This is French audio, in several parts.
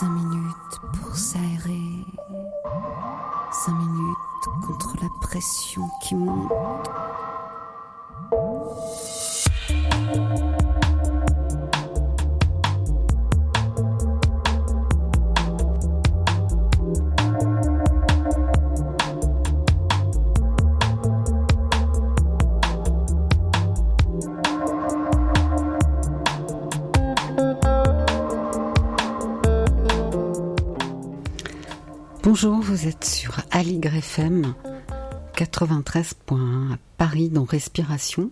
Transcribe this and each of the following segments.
Cinq minutes pour s'aérer. Cinq minutes contre la pression qui monte. Vous êtes sur Aligre FM 93.1 à Paris dans Respiration.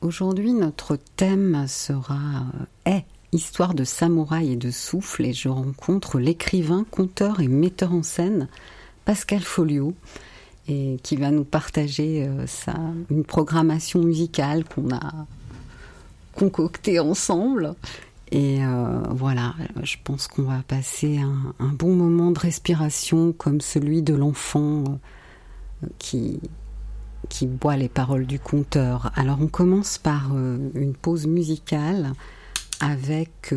Aujourd'hui, notre thème sera euh, histoire de samouraï et de souffle et je rencontre l'écrivain, conteur et metteur en scène Pascal Folio et qui va nous partager euh, une programmation musicale qu'on a concoctée ensemble et euh, voilà, je pense qu'on va passer un, bon moment de respiration comme celui de l'enfant euh, qui, boit les paroles du conteur. Alors on commence par euh, une pause musicale avec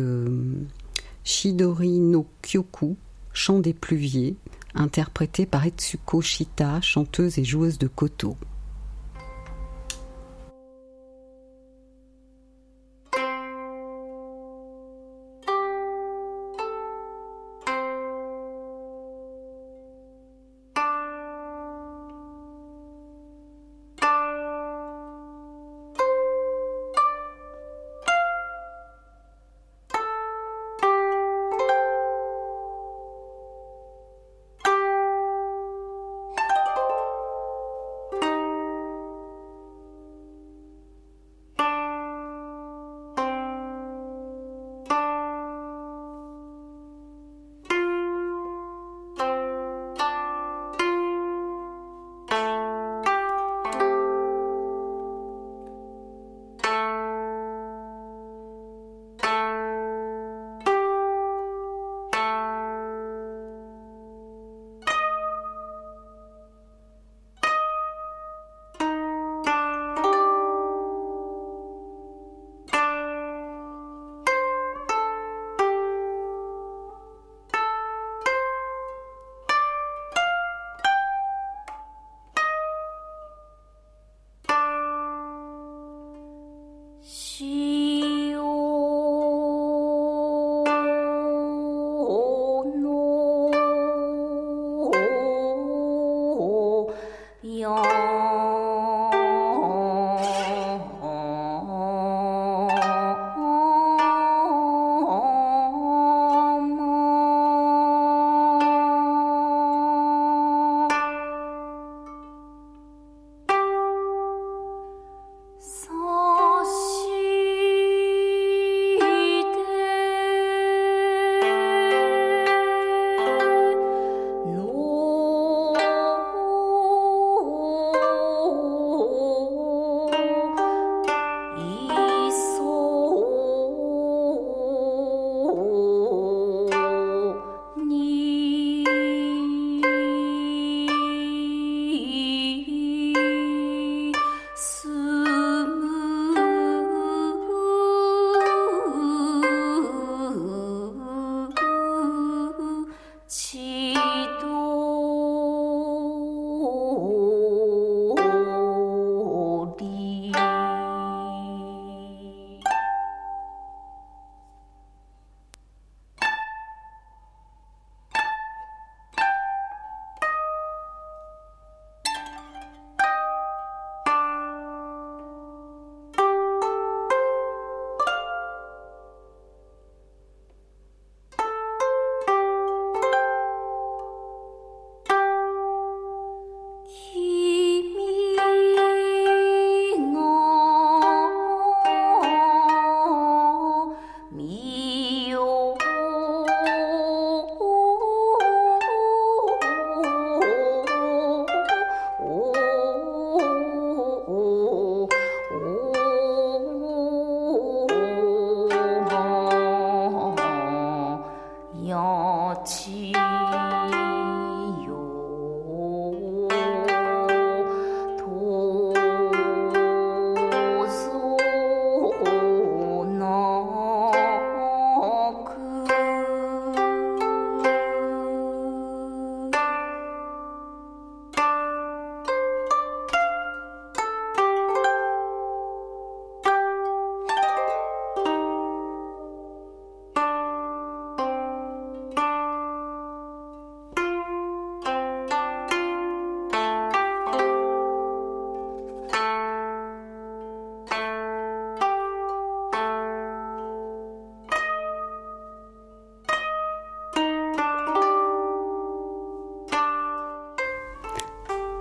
Shidori no Kyoku, Chant des pluviers, interprété par Etsuko Shita, chanteuse et joueuse de koto.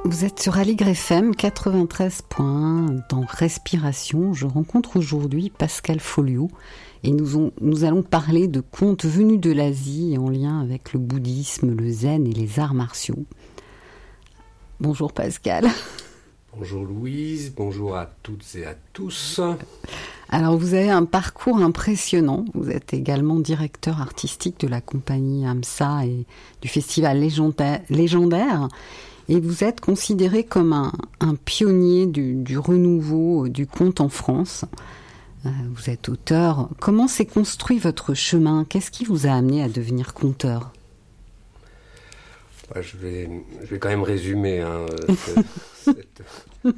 Vous êtes sur Aligre FM 93 points dans Respiration. Je rencontre aujourd'hui Pascal Folio et nous, nous allons parler de contes venus de l'Asie en lien avec le bouddhisme, le zen et les arts martiaux. Bonjour Pascal. Bonjour Louise, bonjour à toutes et à tous. Alors vous avez un parcours impressionnant. Vous êtes également directeur artistique de la compagnie AMSA et du festival légendaire et vous êtes considéré comme un, pionnier du, renouveau du conte en France. Euh, vous êtes auteur. Comment s'est construit votre chemin? Qu'est-ce qui vous a amené à devenir conteur? Bah, je, vais, je vais quand même résumer hein,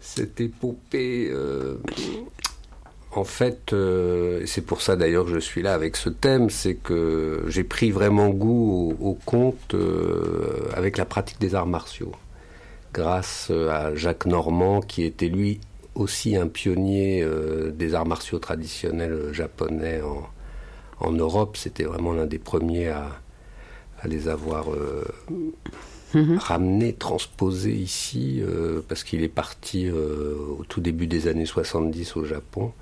cette, épopée. Euh, en fait, euh, c'est pour ça d'ailleurs que je suis là avec ce thème, c'est que j'ai pris vraiment goût au, conte euh, avec la pratique des arts martiaux, grâce à Jacques Normand, qui était lui aussi un pionnier euh, des arts martiaux traditionnels japonais en, Europe. C'était vraiment l'un des premiers à, les avoir mhm. ramenés, transposés ici, parce qu'il est parti au tout début des années 70 au Japon.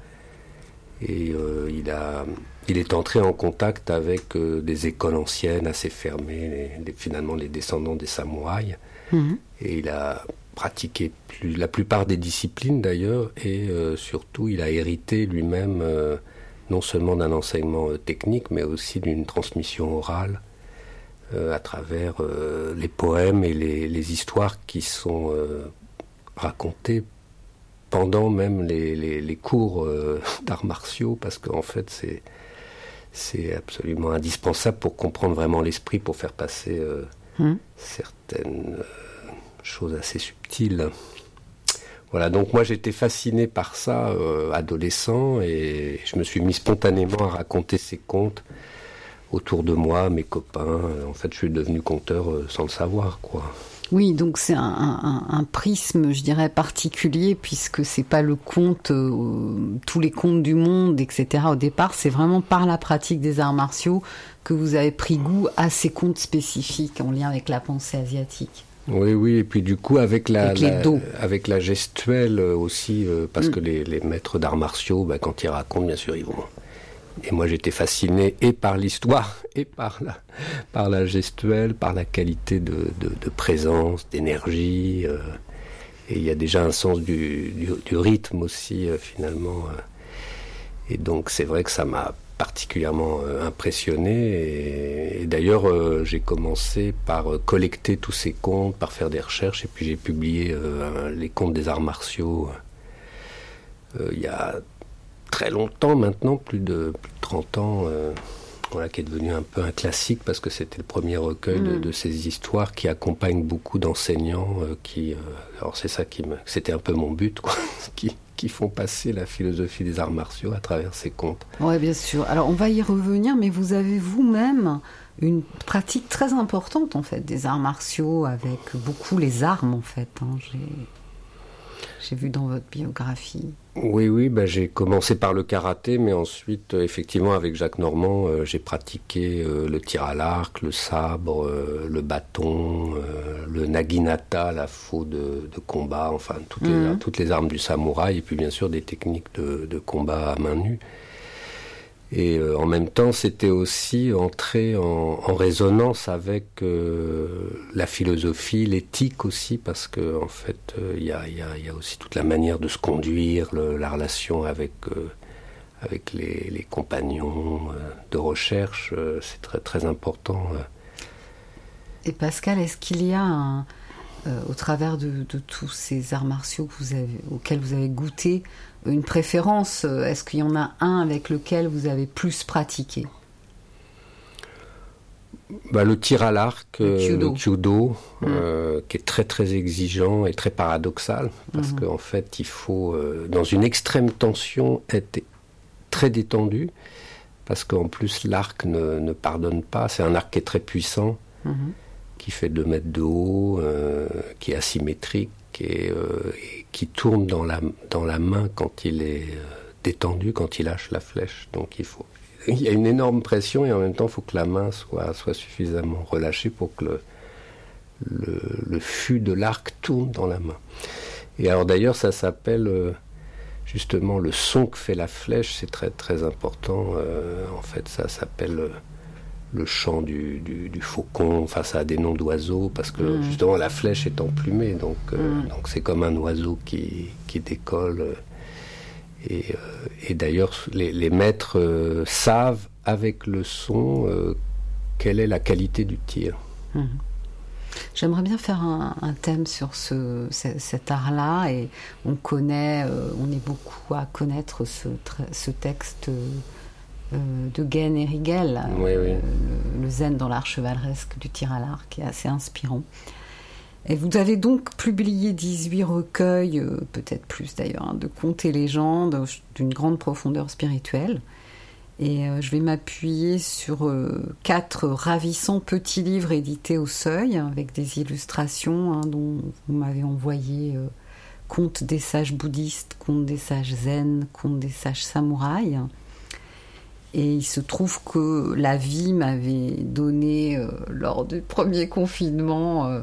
Et euh, il, a, il est entré en contact avec euh, des écoles anciennes assez fermées, finalement les descendants des samouraïs. Mhm. Et il a pratiqué plus, la plupart des disciplines d'ailleurs, et euh, surtout il a hérité lui-même non seulement d'un enseignement technique, mais aussi d'une transmission orale à travers les poèmes et les, les histoires qui sont racontées pendant même les, cours euh, d'arts martiaux, parce qu'en fait, c'est, c'est absolument indispensable pour comprendre vraiment l'esprit, pour faire passer euh, hmm. certaines euh, choses assez subtiles. Voilà, donc moi j'étais fasciné par ça, adolescent, et je me suis mis spontanément à raconter ces contes autour de moi, mes copains. En fait, je suis devenu conteur sans le savoir, quoi. Oui, donc c'est un, prisme, je dirais, particulier, puisque c'est pas le conte, euh, tous les contes du monde, etc. Au départ, c'est vraiment par la pratique des arts martiaux que vous avez pris goût à ces contes spécifiques en lien avec la pensée asiatique. Oui, oui, et puis du coup avec la, avec la gestuelle aussi, euh, parce mm. que les, maîtres d'arts martiaux, bah, quand ils racontent, bien sûr, ils vont et moi j'étais fasciné et par l'histoire et par la, par la gestuelle, par la qualité de, de, présence, d'énergie. Euh, et il y a déjà un sens du, du, rythme aussi euh, finalement. Euh. et donc c'est vrai que ça m'a particulièrement impressionné. Et, d'ailleurs j'ai commencé par collecter tous ces contes, par faire des recherches. Et puis j'ai publié les contes des arts martiaux il y a très longtemps maintenant, plus de, plus de 30 ans, euh, voilà, qui est devenu un peu un classique parce que c'était le premier recueil de, mm. ces histoires qui accompagnent beaucoup d'enseignants euh, qui, euh, alors c'est ça qui me, c'était un peu mon but, quoi, qui, qui font passer la philosophie des arts martiaux à travers ces contes. Oui, bien sûr. Alors on va y revenir, mais vous avez vous-même une pratique très importante en fait des arts martiaux avec beaucoup les armes en fait. Hein. J'ai vu dans votre biographie. Oui, oui, ben, j'ai commencé par le karaté, mais ensuite, euh, effectivement, avec Jacques Normand, euh, j'ai pratiqué euh, le tir à l'arc, le sabre, le bâton, le naginata, la faux de, combat, enfin, toutes, les, mhm. toutes les armes du samouraï, et puis bien sûr des techniques de, de combat à main nue. Et euh, en même temps, c'était aussi entrer en, résonance avec euh, la philosophie, l'éthique aussi, parce que en fait, euh, il y, a, aussi toute la manière de se conduire, la relation avec avec les, compagnons de recherche, c'est très très important. Et Pascal, est-ce qu'il y a au travers de, tous ces arts martiaux auxquels vous avez goûté, une préférence Est-ce qu'il y en a un avec lequel vous avez plus pratiqué? Bah, le tir à l'arc, le judo, mmh. euh, qui est très très exigeant et très paradoxal, parce mmh. qu'en fait, il faut, euh, dans une extrême tension, être très détendu, parce qu'en plus, l'arc ne, pardonne pas. C'est un arc qui est très puissant, mmh. qui fait 2 mètres de haut, euh, qui est asymétrique, et, qui tourne dans la, dans la main quand il est euh, détendu, quand il lâche la flèche. Donc il faut, il y a une énorme pression et en même temps il faut que la main soit, soit suffisamment relâchée pour que le, le, fût de l'arc tourne dans la main. Et alors d'ailleurs, ça s'appelle euh, justement le son que fait la flèche, c'est très très important. Euh, en fait, ça s'appelle euh, le chant du, faucon, enfin ça a des noms d'oiseaux, parce que mm. justement la flèche est emplumée, donc mm. donc c'est comme un oiseau qui, qui décolle. Et, et d'ailleurs, les, maîtres savent avec le son quelle est la qualité du tir. Mm. J'aimerais bien faire un, thème sur ce, cet art-là et on connaît, euh, on est beaucoup à connaître ce, ce texte euh, de Gain et Rigel, euh, Le, zen dans l'art chevaleresque du tir à l'arc, qui est assez inspirant. Et vous avez donc publié 18 recueils, peut-être plus d'ailleurs, hein, de contes et légendes d'une grande profondeur spirituelle. Et euh, je vais m'appuyer sur euh, quatre ravissants petits livres édités au seuil, avec des illustrations hein, dont vous m'avez envoyé euh, Contes des sages bouddhistes, Contes des sages zen, Contes des sages samouraïs. Et il se trouve que la vie m'avait donné, lors du premier confinement,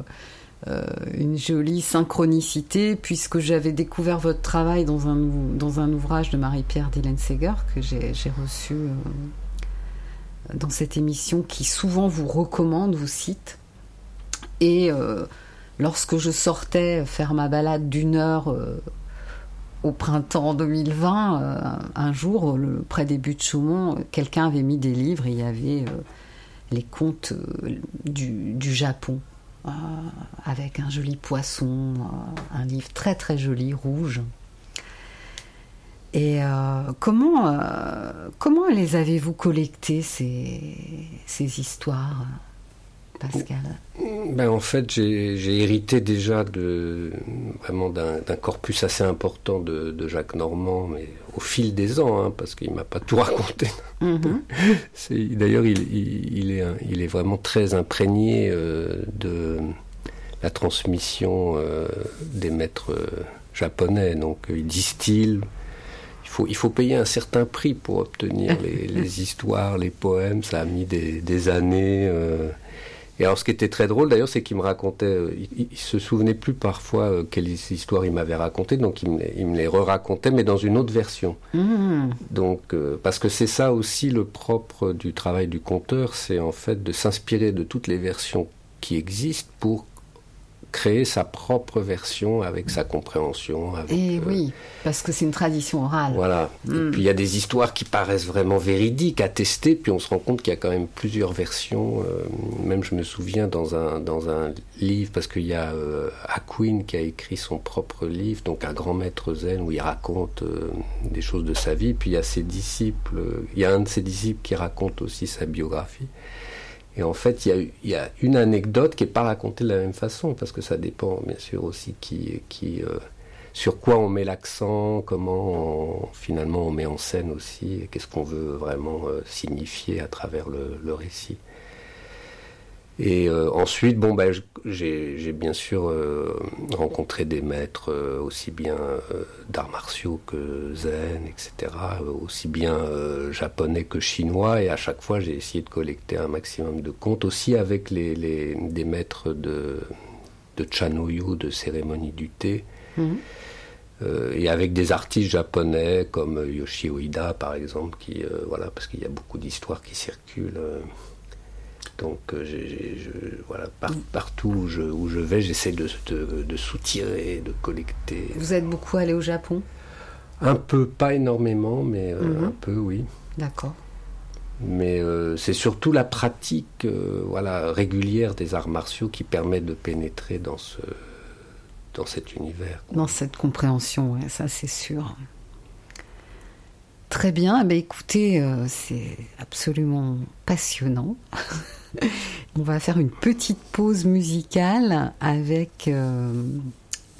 euh, une jolie synchronicité puisque j'avais découvert votre travail dans un, dans un ouvrage de Marie-Pierre Dillenseger que j'ai reçu euh, dans cette émission qui souvent vous recommande, vous cite. Et euh, lorsque je sortais faire ma balade d'une heure au printemps 2020, un jour, près des buts de Chaumont, quelqu'un avait mis des livres il y avait les contes du Japon. Euh, avec un joli poisson, euh, un livre très très joli, rouge. Et euh, comment, comment les avez-vous collectées, ces, ces histoires? Pascal ben, En fait, j'ai hérité déjà de, vraiment d'un corpus assez important de, Jacques Normand, mais au fil des ans, hein, parce qu'il ne m'a pas tout raconté. Mhm. D'ailleurs, il, est, il est vraiment très imprégné euh, de la transmission euh, des maîtres euh, japonais. Donc, il distille. Il faut, il faut payer un certain prix pour obtenir les, histoires, les poèmes. Ça a mis des, des années. Et alors, ce qui était très drôle d'ailleurs, c'est qu'il me racontait, euh, il, se souvenait plus parfois euh, quelles histoires il m'avait racontées, donc il me, les re-racontait, mais dans une autre version. Mmh. Donc, euh, parce que c'est ça aussi le propre du travail du conteur, c'est en fait de s'inspirer de toutes les versions qui existent pour créer sa propre version avec sa compréhension. et eh oui, parce que c'est une tradition orale. Voilà. Et hmm. puis il y a des histoires qui paraissent vraiment véridiques, attestées, puis on se rend compte qu'il y a quand même plusieurs versions. Euh, même je me souviens dans un, dans un livre, parce qu'il y a euh, Aquin qui a écrit son propre livre, donc un grand maître zen, où il raconte euh, des choses de sa vie, puis il y a ses disciples, il y a un de ses disciples qui raconte aussi sa biographie. Et en fait, il y, a, une anecdote qui n'est pas racontée de la même façon, parce que ça dépend bien sûr aussi qui, euh, sur quoi on met l'accent, comment finalement on met en scène aussi, qu'est-ce qu'on veut vraiment euh, signifier à travers le récit. Et euh, ensuite, bon, ben, j'ai bien sûr euh, rencontré des maîtres euh, aussi bien d'arts martiaux que zen, etc., aussi bien japonais que chinois, et à chaque fois, j'ai essayé de collecter un maximum de comptes, aussi avec les, les des maîtres de, de Chanoyu, de cérémonie du thé. Mhm. et avec des artistes japonais comme Yoshio Ida par exemple, qui voilà parce qu'il y a beaucoup d'histoires qui circulent. Donc, euh, voilà, partout où je, où je vais, j'essaie de, de, soutirer, de collecter. Vous êtes beaucoup allé au Japon? Un peu, pas énormément, mais euh, mhm. un peu, oui. D'accord. Mais euh, c'est surtout la pratique voilà, régulière des arts martiaux qui permet de pénétrer dans, ce, dans cet univers. Dans cette compréhension, ça c'est sûr. Très bien, eh ben, écoutez, c'est absolument passionnant. On va faire une petite pause musicale avec euh,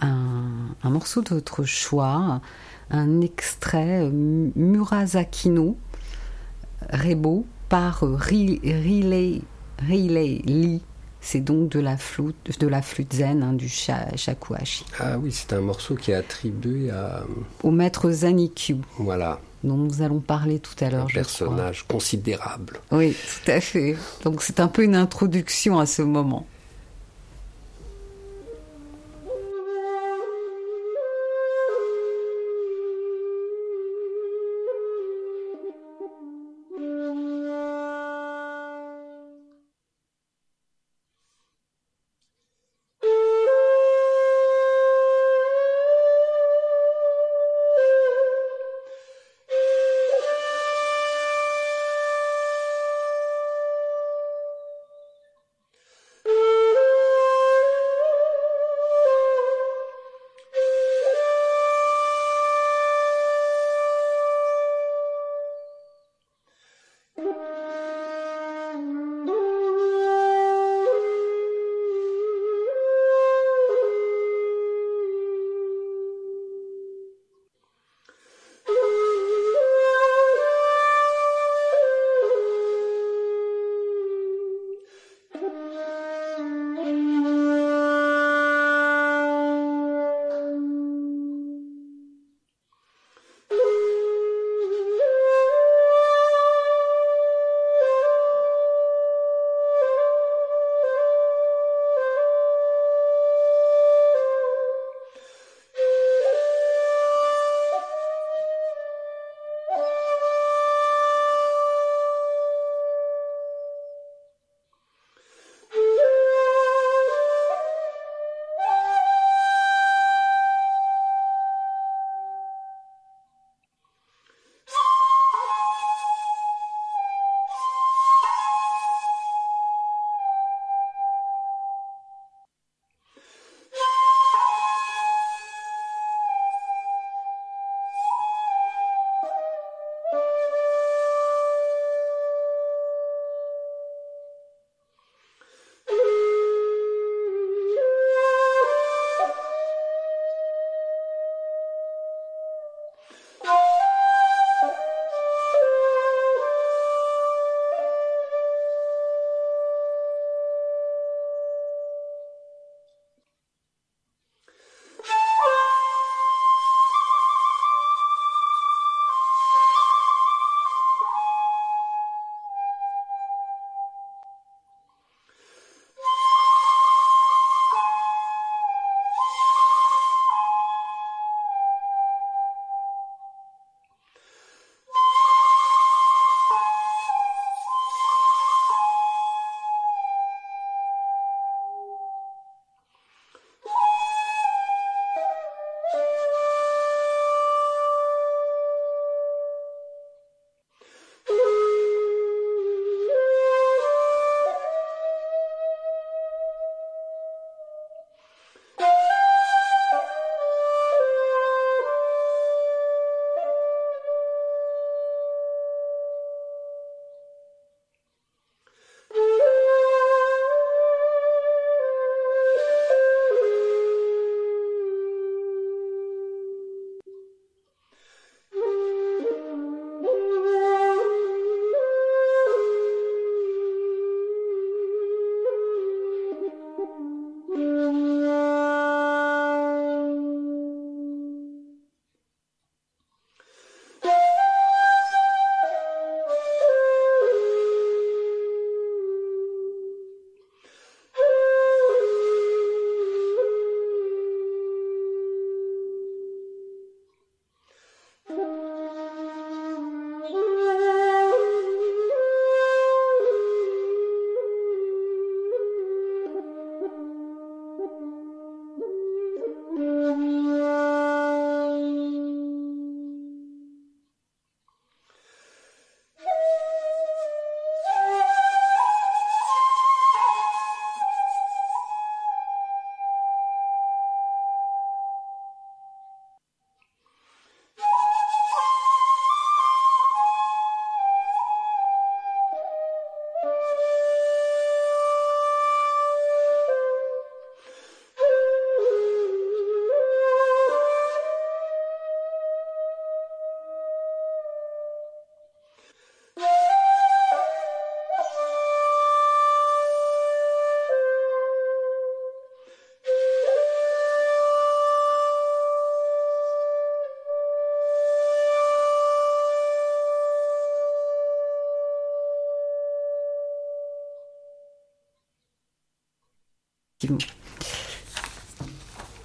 un, morceau de votre choix, un extrait euh, Murasakino Rebo par Riley, Riley Lee. C'est donc de la flûte, de la flûte zen hein, du shakuhachi. Ah oui, c'est un morceau qui est attribué à... au maître Zanikyu. Voilà dont nous allons parler tout à l'heure. Un personnage considérable. Oui, tout à fait. Donc c'est un peu une introduction à ce moment.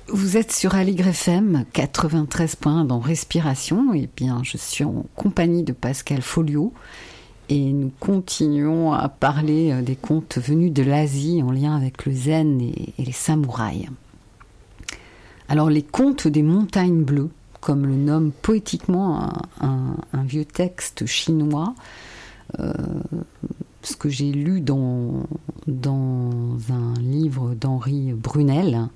Vous êtes sur Aligre FM 93.1 dans Respiration. Et bien, je suis en compagnie de Pascal Folio et nous continuons à parler euh, des contes venus de l'Asie en lien avec le zen et, les samouraïs. Alors, les contes des montagnes bleues, comme le nomme poétiquement un, vieux texte chinois, euh, ce que j'ai lu dans, dans un livre d'Henri Brunel,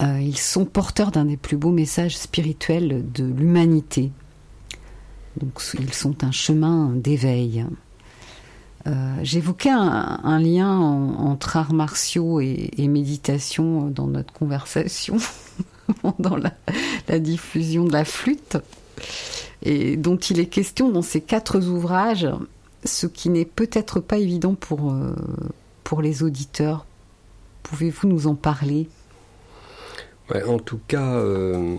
euh, ils sont porteurs d'un des plus beaux messages spirituels de l'humanité. Donc ils sont un chemin d'éveil. Euh, j'évoquais un, lien entre arts martiaux et, méditation dans notre conversation, dans la, diffusion de la flûte, et dont il est question dans ces quatre ouvrages, ce qui n'est peut-être pas évident pour, euh, pour les auditeurs. Pouvez-vous nous en parler? En tout cas, euh,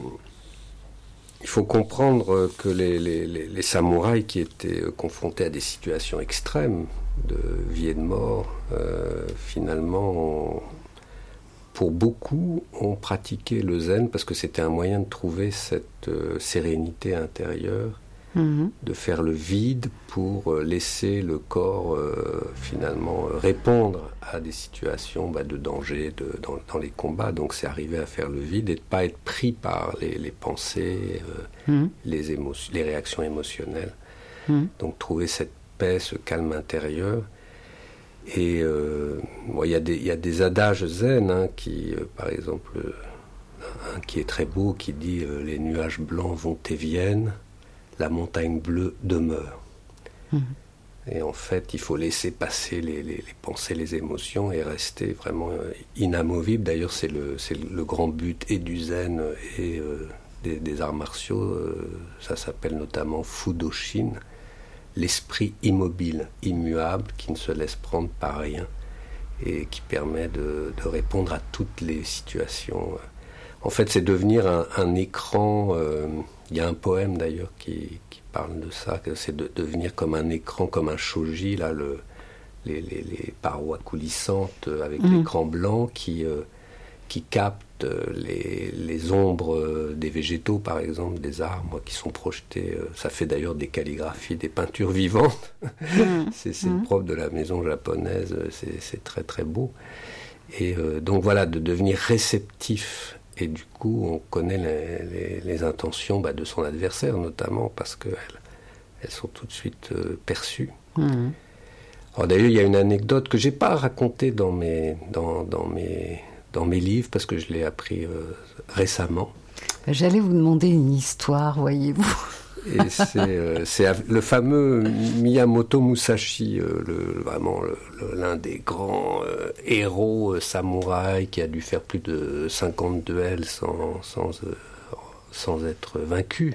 il faut comprendre que les, samouraïs qui étaient confrontés à des situations extrêmes de vie et de mort, euh, finalement, pour beaucoup, ont pratiqué le zen parce que c'était un moyen de trouver cette euh, sérénité intérieure Mhm. de faire le vide pour euh, laisser le corps euh, finalement euh, répondre à des situations bah, de danger dans, les combats. Donc c'est arriver à faire le vide et de ne pas être pris par les, pensées, mhm. les, les réactions émotionnelles. Mhm. Donc trouver cette paix, ce calme intérieur. Et il y, y, a des adages zen hein, qui, par exemple, un qui est très beau, qui dit Les nuages blancs vont et viennent la montagne bleue demeure. Mhm. Et en fait, il faut laisser passer les, pensées, les émotions et rester vraiment euh, inamovible. D'ailleurs, c'est le, le, grand but et du zen et euh, des, arts martiaux. Euh, ça s'appelle notamment Fudoshin, l'esprit immobile, immuable, qui ne se laisse prendre par rien et qui permet de, répondre à toutes les situations. En fait, c'est devenir un, écran. Il y a un poème d'ailleurs qui, parle de ça, que c'est de devenir comme un écran, comme un shoji, là, le, les, parois coulissantes avec mhm. l'écran blanc qui, euh, qui capte les, ombres des végétaux, par exemple, des arbres qui sont projetés. Euh, ça fait d'ailleurs des calligraphies, des peintures vivantes. Mhm. c'est le mhm. propre de la maison japonaise, c'est très très beau. Et euh, donc voilà, de devenir réceptif et du coup, on connaît les, intentions bah, de son adversaire, notamment parce qu'elles elles sont tout de suite euh, perçues. Mhm. d'ailleurs, il y a une anecdote que j'ai pas racontée dans mes, dans, dans, mes, dans mes livres parce que je l'ai appris euh, récemment. J'allais vous demander une histoire, voyez-vous. Et euh, c'est le fameux Miyamoto Musashi, euh, le, vraiment l'un des grands euh, héros samouraïs qui a dû faire plus de 50 duels sans, sans, sans être vaincu.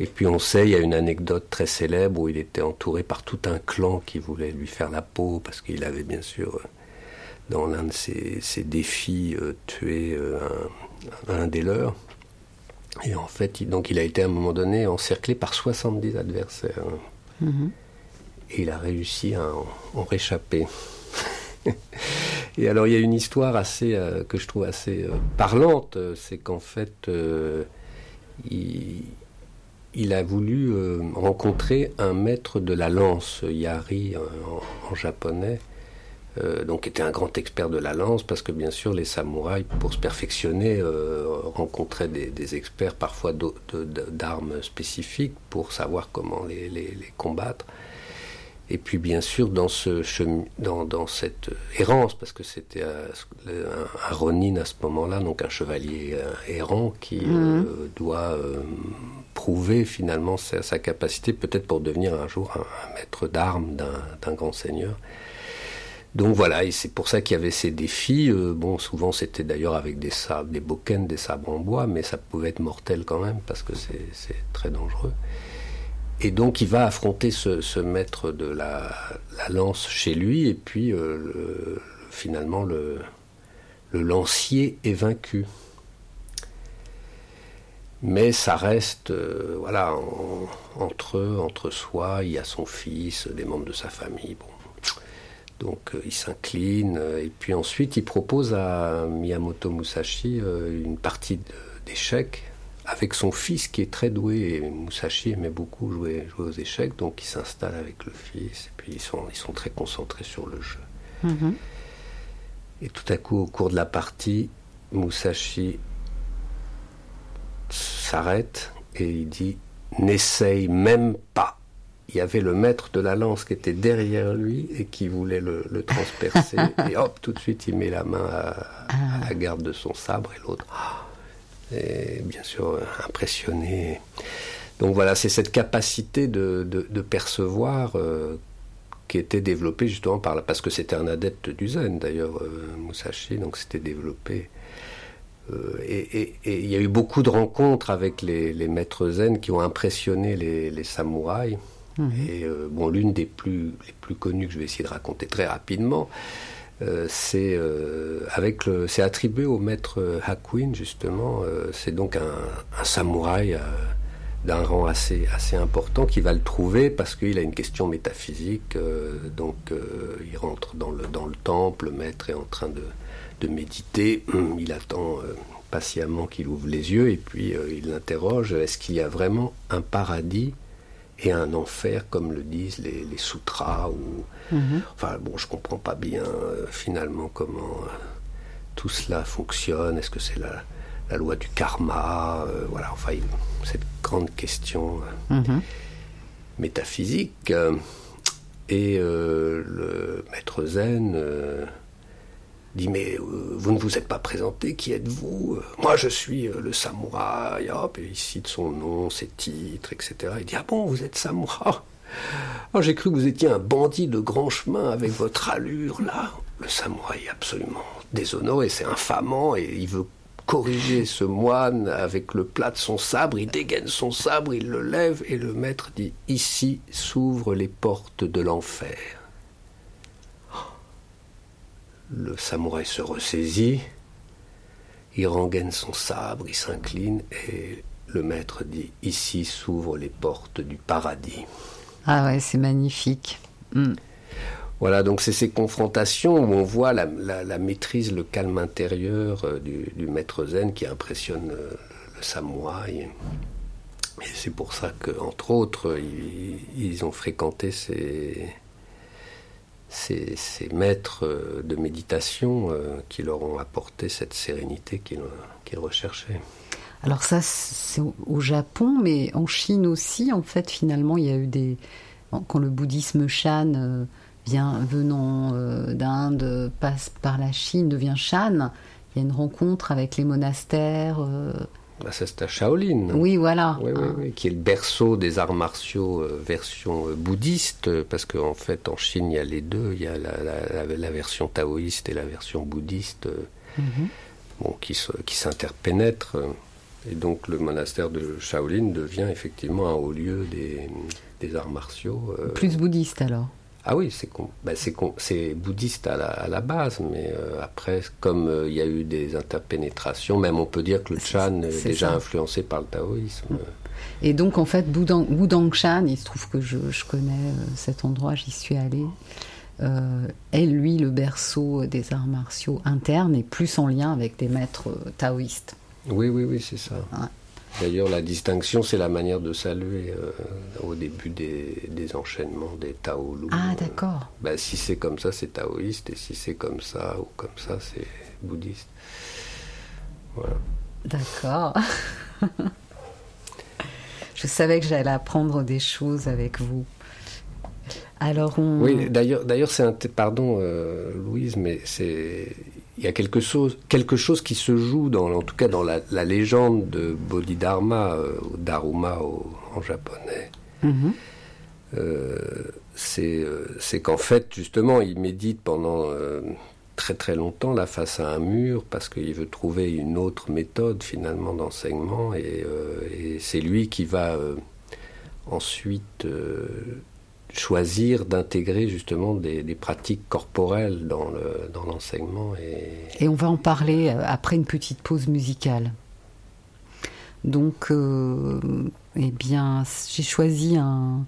Et puis on sait, il y a une anecdote très célèbre où il était entouré par tout un clan qui voulait lui faire la peau parce qu'il avait bien sûr, dans l'un de ses, ses défis, tué un, un des leurs. Et en fait, il, donc il a été à un moment donné encerclé par 70 adversaires. Mhm. Et il a réussi à en, réchapper. et alors, il y a une histoire assez, euh, que je trouve assez euh, parlante. C'est qu'en fait, euh, il, a voulu rencontrer un maître de la lance, Yari en japonais, euh, donc était un grand expert de la lance parce que bien sûr les samouraïs pour se perfectionner euh, rencontraient des, experts parfois d'armes spécifiques pour savoir comment les, combattre et puis bien sûr dans ce dans, dans cette errance parce que c'était un, ronin à ce moment-là donc un chevalier euh, errant qui mmh. doit prouver finalement sa, capacité peut-être pour devenir un jour un maître d'armes d'un grand seigneur donc voilà, et c'est pour ça qu'il y avait ces défis. Euh, bon, souvent c'était d'ailleurs avec des sabres, des bokens, des sabres en bois, mais ça pouvait être mortel quand même parce que c'est très dangereux. Et donc il va affronter ce, maître de la, lance chez lui, et puis euh, finalement le, lancier est vaincu. Mais ça reste, euh, voilà, entre, entre soi, il y a son fils, des membres de sa famille. Bon, Donc il s'incline et puis ensuite il propose à Miyamoto Musashi une partie d'échecs avec son fils qui est très doué. Et Musashi aimait beaucoup jouer, jouer aux échecs, donc il s'installe avec le fils et puis ils sont, ils sont très concentrés sur le jeu. Mhm. Et tout à coup, au cours de la partie, Musashi s'arrête et il dit N'essaye même pas. Il y avait le maître de la lance qui était derrière lui et qui voulait le, transpercer. et hop, tout de suite, il met la main à, la garde de son sabre et l'autre est bien sûr impressionné. Donc voilà, c'est cette capacité de, percevoir euh, qui était développée justement par la, parce que c'était un adepte du zen d'ailleurs, euh, Musashi, donc c'était développé euh, et il y a eu beaucoup de rencontres avec les, maîtres zen qui ont impressionné les, samouraïs. Et euh, bon, l'une des plus, les plus connues que je vais essayer de raconter très rapidement, euh, c'est c'est attribué au maître Hakuin justement. c'est donc un, un samouraï d'un rang assez, assez important qui va le trouver parce qu'il a une question métaphysique. donc il rentre dans le, dans le temple, le maître est en train de, de méditer. Il attend euh, patiemment qu'il ouvre les yeux et puis euh, il l'interroge est-ce qu'il y a vraiment un paradis et un enfer comme le disent les, sutras ou mhm. enfin bon je comprends pas bien euh, finalement comment tout cela fonctionne est-ce que c'est la, loi du karma voilà enfin cette grande question mhm. métaphysique et le maître zen dit mais euh, vous ne vous êtes pas présenté, qui êtes-vous euh, Moi je suis euh, le samouraï, hop, et il cite son nom, ses titres, etc. Il dit ah bon vous êtes samouraï? Oh, J'ai cru que vous étiez un bandit de grand chemin avec votre allure là. Le samouraï est absolument déshonoré, c'est infamant et il veut corriger ce moine avec le plat de son sabre, il dégaine son sabre, il le lève et le maître dit Ici s'ouvrent les portes de l'enfer. Le samouraï se ressaisit, il rengaine son sabre, il s'incline et le maître dit Ici s'ouvrent les portes du paradis. Ah ouais, c'est magnifique. Hmm. Voilà, donc c'est ces confrontations où on voit la, maîtrise, le calme intérieur euh, du, maître zen qui impressionne le, samouraï. Et c'est pour ça qu'entre autres, ils, ils, ont fréquenté ces, ces, maîtres euh, de méditation euh, qui leur ont apporté cette sérénité qu'ils recherchaient. Alors ça, c'est au Japon, mais en Chine aussi, en fait, finalement, il y a eu des... Quand le bouddhisme Shan euh, vient, venant d'Inde, passe par la Chine, devient Shan, il y a une rencontre avec les monastères bah, c'est à Shaolin. Oui, voilà. qui est le berceau des arts martiaux euh, version euh, bouddhiste, parce qu'en en fait, en Chine, il y a les deux. Il y a la, version taoïste et la version bouddhiste, euh, mhm. bon, qui, qui s'interpénètrent. Et donc, le monastère de Shaolin devient effectivement un haut lieu des, des arts martiaux. Plus bouddhiste alors ah oui, c'est ben c'est bouddhiste à la, à la, base, mais euh, après, comme euh, il y a eu des interpénétrations, même on peut dire que le Chan est, déjà influencé par le taoïsme. Et donc en fait, Boudang, Chan, il se trouve que je, je connais euh, cet endroit, j'y suis allée, est lui le berceau des arts martiaux internes et plus en lien avec des maîtres taoïstes. Oui, oui, oui, c'est ça. D'ailleurs, la distinction, c'est la manière de saluer euh, au début des, enchaînements des Taolu. Ah, d'accord. Ben, si c'est comme ça, c'est taoïste, et si c'est comme ça ou comme ça, c'est bouddhiste. Voilà. D'accord. Je savais que j'allais apprendre des choses avec vous. Alors on... Oui, d'ailleurs, d'ailleurs, c'est un pardon, euh, Louise, mais c'est il y a quelque chose, quelque chose qui se joue, dans, en tout cas dans la, légende de Bodhidharma, euh, ou Daruma en japonais. Mhm. Euh, euh, c'est qu'en fait, justement, il médite pendant très très longtemps là face à un mur parce qu'il veut trouver une autre méthode finalement d'enseignement et, et c'est lui qui va ensuite choisir d'intégrer justement des, pratiques corporelles dans l'enseignement. Et... et... on va en parler euh, après une petite pause musicale. Donc, euh, eh bien, j'ai choisi un,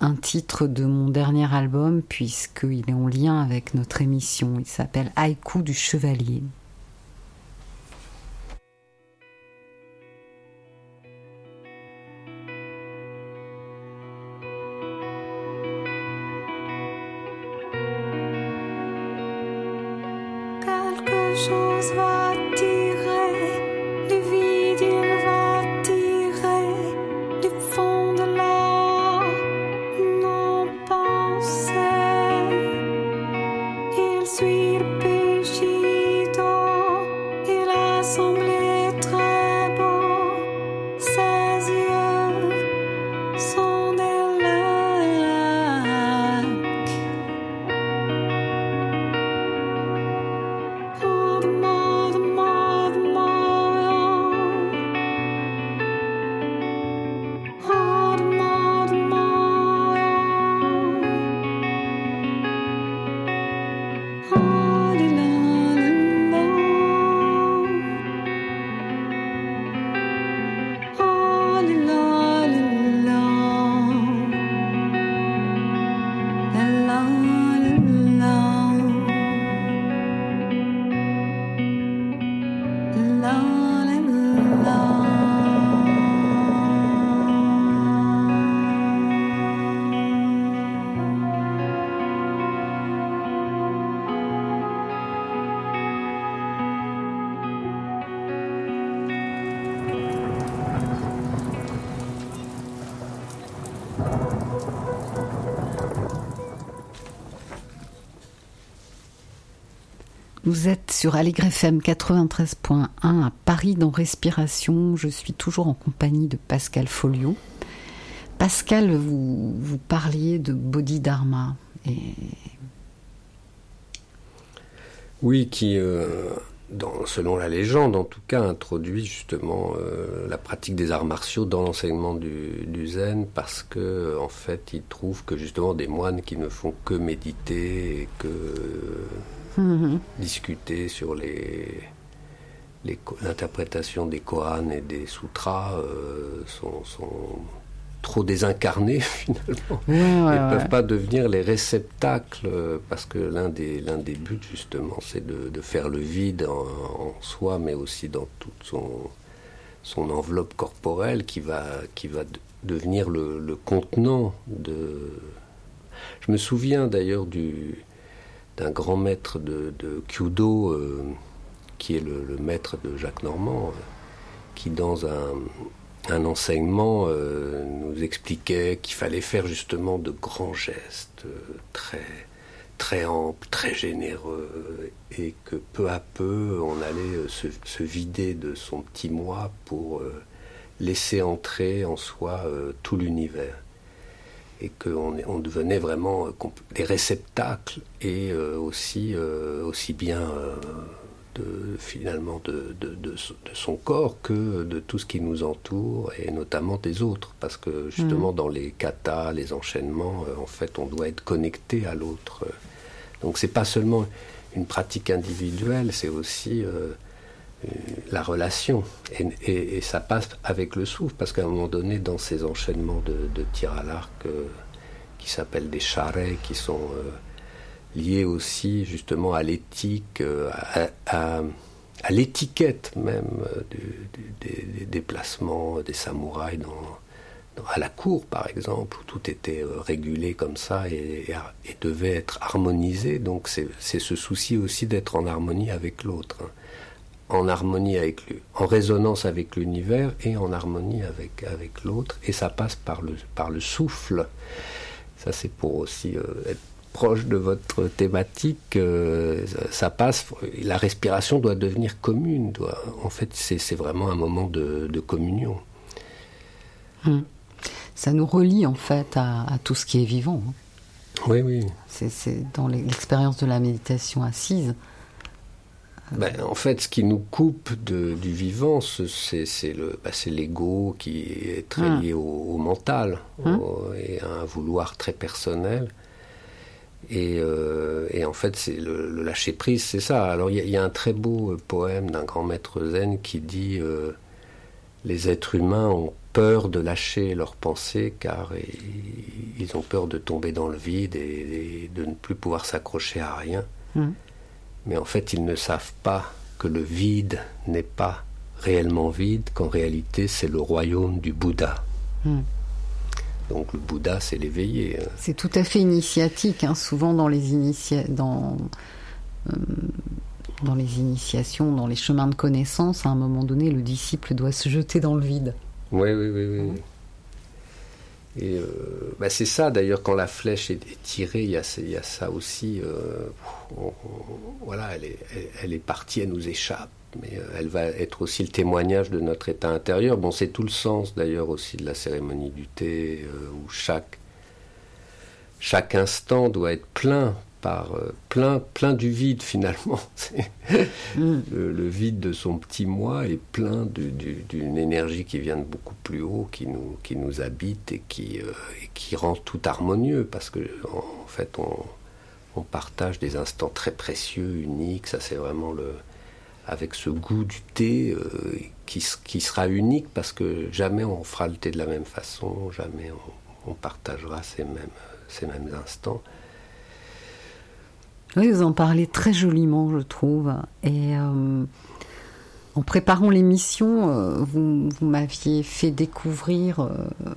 un titre de mon dernier album puisqu'il est en lien avec notre émission. Il s'appelle Haïku du Chevalier. chose va. Vous êtes sur Allegre FM 93.1 à Paris dans Respiration. Je suis toujours en compagnie de Pascal Folio. Pascal, vous, parliez de Bodhidharma. Oui, qui, euh, selon la légende en tout cas, introduit justement euh, la pratique des arts martiaux dans l'enseignement du, du, zen parce que, en fait, il trouve que justement des moines qui ne font que méditer et que Mhm. discuter sur les l'interprétation des Korans et des sutras euh, sont, trop désincarnés finalement. Ils ne peuvent pas devenir les réceptacles parce que l'un des, l'un des buts justement c'est de, faire le vide en, soi mais aussi dans toute son, son enveloppe corporelle qui va, qui va devenir le, le contenant de... Je me souviens d'ailleurs du, d'un grand maître de, de euh, qui est le, maître de Jacques Normand, euh, qui dans un, enseignement euh, nous expliquait qu'il fallait faire justement de grands gestes très très amples, très généreux, et que peu à peu on allait se vider de son petit moi pour laisser entrer en soi tout l'univers et qu'on on devenait vraiment euh, des réceptacles et euh, aussi, euh, aussi bien de, finalement de, de, son corps que de tout ce qui nous entoure et notamment des autres parce que justement mm. dans les katas, les enchaînements, en fait on doit être connecté à l'autre. Donc c'est pas seulement une pratique individuelle, c'est aussi la relation. Et, ça passe avec le souffle, parce qu'à un moment donné, dans ces enchaînements de, de tir à l'arc euh, qui s'appellent des charrets, qui sont euh, liés aussi justement à l'éthique, euh, à, l'étiquette même des, déplacements des samouraïs à la cour, par exemple, où tout était régulé comme ça et, et devait être harmonisé. Donc c'est ce souci aussi d'être en harmonie avec l'autre. Hein en harmonie avec lui, en résonance avec l'univers et en harmonie avec, avec l'autre. Et ça passe par le, par le souffle. Ça, c'est pour aussi euh, être proche de votre thématique. Euh, ça passe. La respiration doit devenir commune. Doit, en fait, c'est vraiment un moment de, de communion. Hum. Ça nous relie en fait à, tout ce qui est vivant. Hein. Oui, oui. C'est dans l'expérience de la méditation assise ben, en fait, ce qui nous coupe de, du vivant, c'est bah, l'ego qui est très ah. lié au, mental hein et à un vouloir très personnel. Et, euh, et en fait, c'est le, lâcher prise, c'est ça. Alors, il y, a un très beau poème d'un grand maître zen qui dit euh, Les êtres humains ont peur de lâcher leurs pensées car ils ont peur de tomber dans le vide et, de ne plus pouvoir s'accrocher à rien. Hmm. Mais en fait, ils ne savent pas que le vide n'est pas réellement vide, qu'en réalité c'est le royaume du Bouddha. Hmm. Donc le Bouddha, c'est l'éveillé. Hein. C'est tout à fait initiatique, hein. souvent dans les, dans, euh, dans les initiations, dans les chemins de connaissance, à un moment donné, le disciple doit se jeter dans le vide. Oui, oui, oui. oui. Et euh, bah, c'est ça d'ailleurs quand la flèche est, tirée, il y, a, ça aussi. Euh, voilà, elle est, elle est partie, elle nous échappe mais euh, elle va être aussi le témoignage de notre état intérieur. Bon, c'est tout le sens d'ailleurs aussi de la cérémonie du thé, euh, où chaque, chaque instant doit être plein par euh, plein, plein du vide finalement. Mm. le, vide de son petit moi est plein d'une énergie qui vient de beaucoup plus haut, qui nous, qui nous habite et qui, et qui rend tout harmonieux, parce que en, fait on, on partage des instants très précieux, uniques. Ça c'est vraiment le avec ce goût du thé euh, qui, qui, sera unique parce que jamais on fera le thé de la même façon, jamais on, partagera ces mêmes, ces mêmes instants. Vous en parlez très joliment, je trouve. Et euh, en préparant l'émission, euh, vous, m'aviez fait découvrir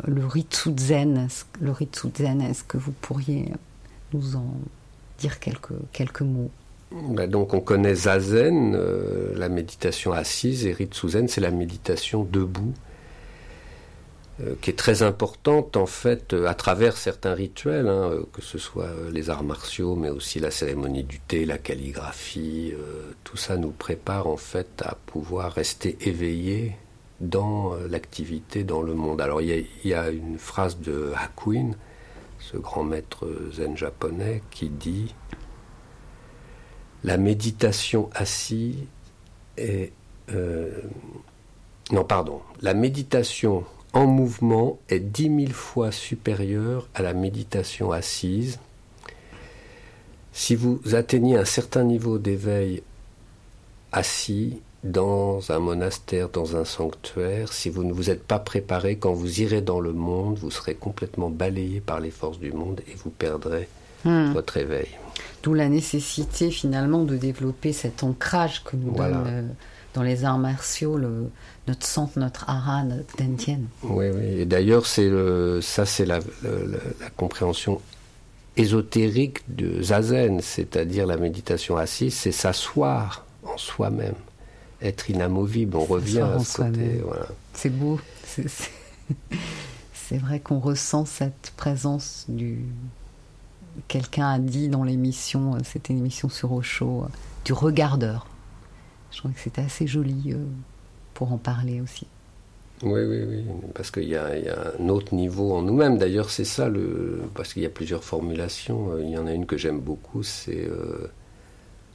le Ritsu Zen. Le Ritsu Zen, est-ce que vous pourriez nous en dire quelques, quelques mots? Bah, donc on connaît Zazen, euh, la méditation assise, et Ritsuzen, c'est la méditation debout, euh, qui est très importante en fait euh, à travers certains rituels, hein, que ce soit les arts martiaux, mais aussi la cérémonie du thé, la calligraphie, tout ça nous prépare en fait à pouvoir rester éveillé dans l'activité, dans le monde. Alors il y, a une phrase de Hakuin, ce grand maître zen japonais, qui dit la méditation assise est... Euh, non, pardon. La méditation en mouvement est dix mille fois supérieure à la méditation assise. Si vous atteignez un certain niveau d'éveil assis dans un monastère, dans un sanctuaire, si vous ne vous êtes pas préparé, quand vous irez dans le monde, vous serez complètement balayé par les forces du monde et vous perdrez hmm. votre éveil. D'où la nécessité finalement de développer cet ancrage que nous donne euh, dans les arts martiaux notre centre, notre hara, notre dentienne. Oui, oui. Et d'ailleurs, c'est ça, c'est la, compréhension ésotérique de zazen, c'est-à-dire la méditation assise, c'est s'asseoir en soi-même, être inamovible. On revient à ce côté. C'est beau. C'est vrai qu'on ressent cette présence du, quelqu'un a dit dans l'émission, euh, c'était une émission sur Osho, euh, du regardeur. Je crois que c'était assez joli euh, pour en parler aussi. Oui, oui, oui, parce qu'il y, a un autre niveau en nous-mêmes. D'ailleurs, c'est ça, le, parce qu'il y a plusieurs formulations. Il y en a une que j'aime beaucoup, c'est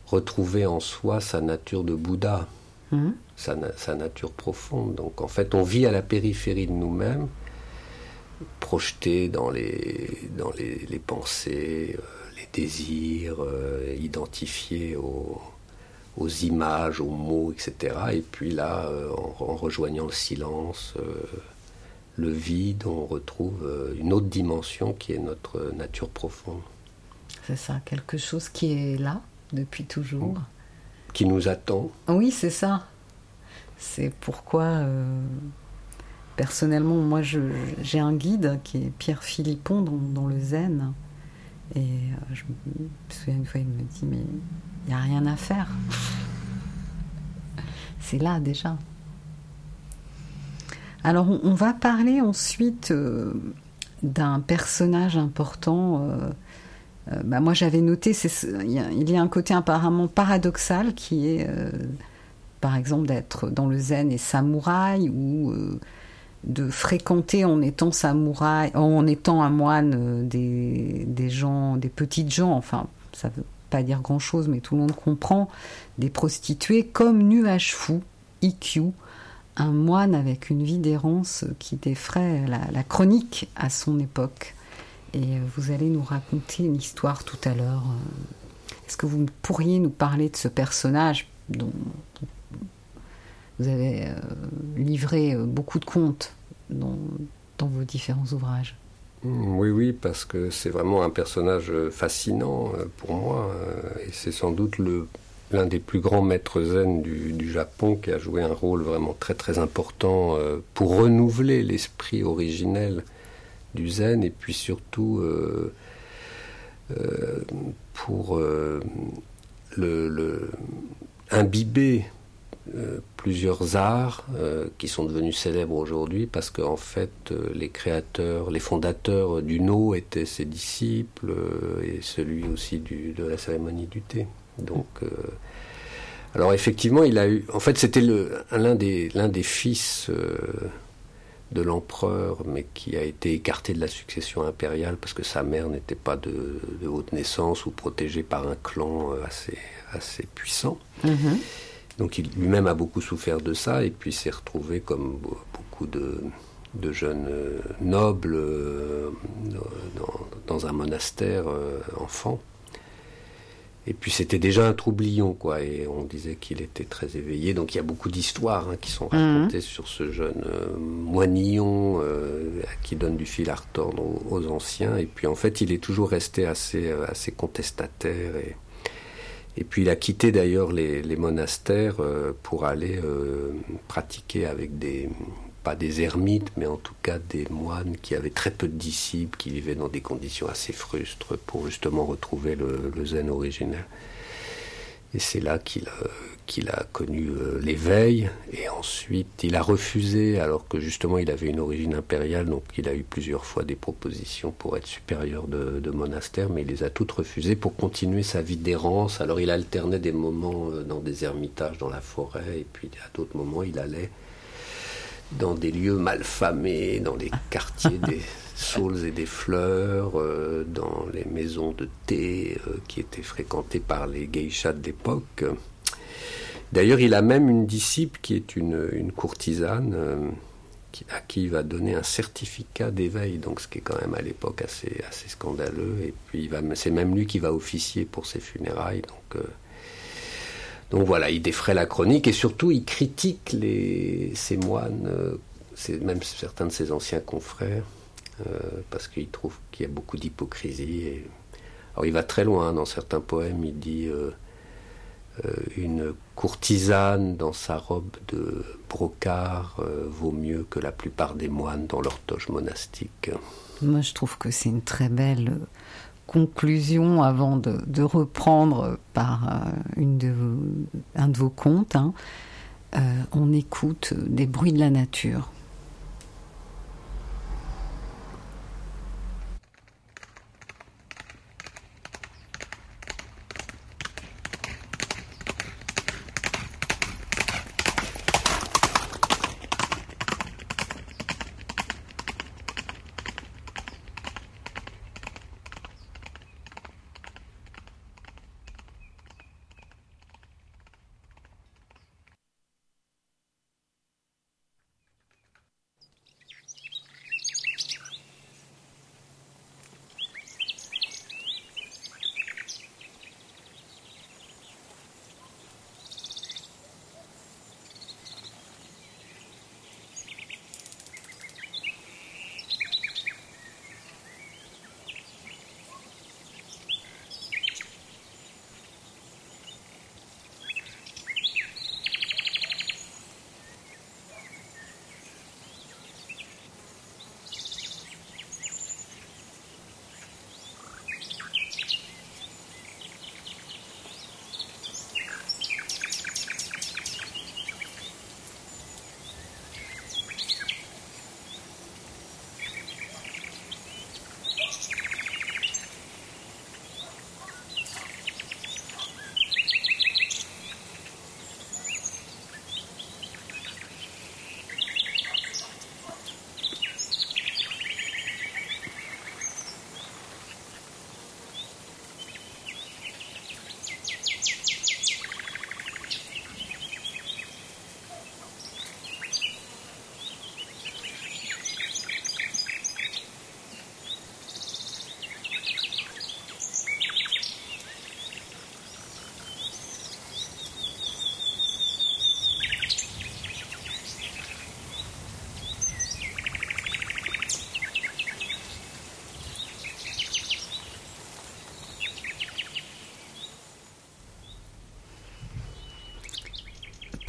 retrouver en soi sa nature de Bouddha, hum. sa, sa, nature profonde. Donc, en fait, on vit à la périphérie de nous-mêmes, projeté dans les, dans les, pensées, euh, les désirs, euh, identifiés aux, aux, images, aux mots, etc. Et puis là, euh, en, rejoignant le silence, le vide, on retrouve une autre dimension qui est notre nature profonde. C'est ça, quelque chose qui est là depuis toujours. Qui nous attend. Oui, c'est ça. C'est pourquoi personnellement, moi, j'ai un guide qui est Pierre Philippon dans, le Zen. Et euh, je me souviens une fois, il me dit Mais il n'y a rien à faire. C'est là déjà. Alors, on, va parler ensuite euh, d'un personnage important. Euh, bah, moi, j'avais noté, il y, a un côté apparemment paradoxal qui est, par exemple, d'être dans le zen et samouraï ou de fréquenter en étant samouraï, en étant un moine euh, des, des gens, des petites gens, enfin, ça veut dire grand chose, mais tout le monde comprend, des prostituées comme Nuage Fou, IQ, un moine avec une vie d'errance qui défraie la, chronique à son époque. Et euh, vous allez nous raconter une histoire tout à l'heure. Euh. Est-ce que vous pourriez nous parler de ce personnage dont vous avez livré beaucoup de contes dans vos différents ouvrages? Mm, oui, oui, parce que c'est vraiment un personnage fascinant pour moi, et c'est sans doute l'un des plus grands maîtres zen du, Japon qui a joué un rôle vraiment très très important euh, pour renouveler l'esprit originel du zen et puis surtout euh, euh, pour le, imbiber plusieurs arts qui sont devenus célèbres aujourd'hui parce qu'en fait les créateurs, les fondateurs du No étaient ses disciples et celui aussi de la cérémonie du thé. Donc, euh, alors effectivement, il a eu. En fait, c'était l'un des, fils euh, de l'empereur, mais qui a été écarté de la succession impériale parce que sa mère n'était pas de, haute naissance ou protégée par un clan euh, assez, assez puissant. Mm-hmm. Donc, il lui-même a beaucoup souffert de ça et puis s'est retrouvé comme beaucoup de, de jeunes nobles dans, dans, un monastère enfant. Et puis c'était déjà un troublion, quoi. Et on disait qu'il était très éveillé. Donc il y a beaucoup d'histoires hein, qui sont mhm. racontées sur ce jeune euh, moignillon euh, qui donne du fil à retordre aux, anciens. Et puis en fait, il est toujours resté assez, euh, assez contestataire. Et, et puis il a quitté d'ailleurs les, les monastères pour aller pratiquer avec des, pas des ermites, mais en tout cas des moines qui avaient très peu de disciples, qui vivaient dans des conditions assez frustres pour justement retrouver le, zen originel. Et c'est là qu'il qu'il a connu euh, l'éveil, et ensuite il a refusé, alors que justement il avait une origine impériale, donc il a eu plusieurs fois des propositions pour être supérieur de, de monastère, mais il les a toutes refusées pour continuer sa vie d'errance. Alors il alternait des moments euh, dans des ermitages dans la forêt, et puis à d'autres moments il allait dans des lieux malfamés, dans les quartiers des saules et des fleurs, euh, dans les maisons de thé euh, qui étaient fréquentées par les geishas de l'époque. D'ailleurs, il a même une disciple qui est une, courtisane euh, à qui il va donner un certificat d'éveil, donc ce qui est quand même à l'époque assez, scandaleux. Et puis, c'est même lui qui va officier pour ses funérailles. Donc, donc voilà, il défrait la chronique et surtout il critique les, ces moines, euh, même certains de ses anciens confrères, euh, parce qu'il trouve qu'il y a beaucoup d'hypocrisie. Alors il va très loin dans certains poèmes, il dit euh, une courtisane dans sa robe de brocart vaut mieux que la plupart des moines dans leur toge monastique. Moi je trouve que c'est une très belle conclusion avant de, reprendre par euh, un de vos contes. Hein. Euh, on écoute des bruits de la nature.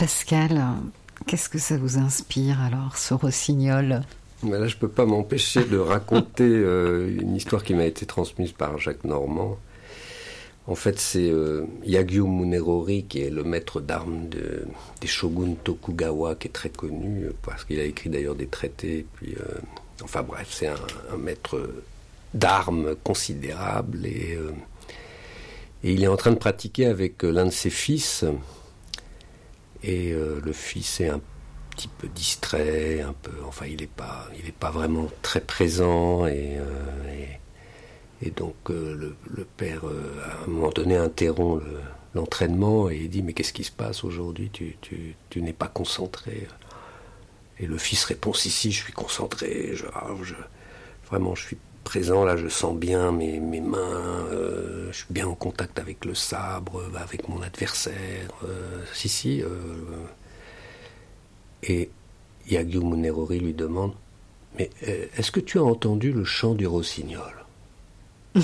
Pascal, qu'est-ce que ça vous inspire alors, ce rossignol? Mais Là, je ne peux pas m'empêcher de raconter euh, une histoire qui m'a été transmise par Jacques Normand. En fait, c'est euh, Yagyu Munerori qui est le maître d'armes de, des shoguns Tokugawa, qui est très connu, parce qu'il a écrit d'ailleurs des traités. Puis, euh, enfin bref, c'est un, maître d'armes considérable. Et, et, il est en train de pratiquer avec l'un de ses fils, et euh, le fils est un petit peu distrait, un peu, enfin il n'est pas, il pas vraiment très présent et, euh, donc euh, le, père à un moment donné interrompt l'entraînement et dit mais qu'est-ce qui se passe aujourd'hui? Tu, n'es pas concentré. Et le fils répond si si je suis concentré vraiment je suis présent, là je sens bien mes, mes mains, euh, je suis bien en contact avec le sabre, avec mon adversaire, euh, si si. Euh, et Yagyu Munerori lui demande, mais est-ce que tu as entendu le chant du rossignol?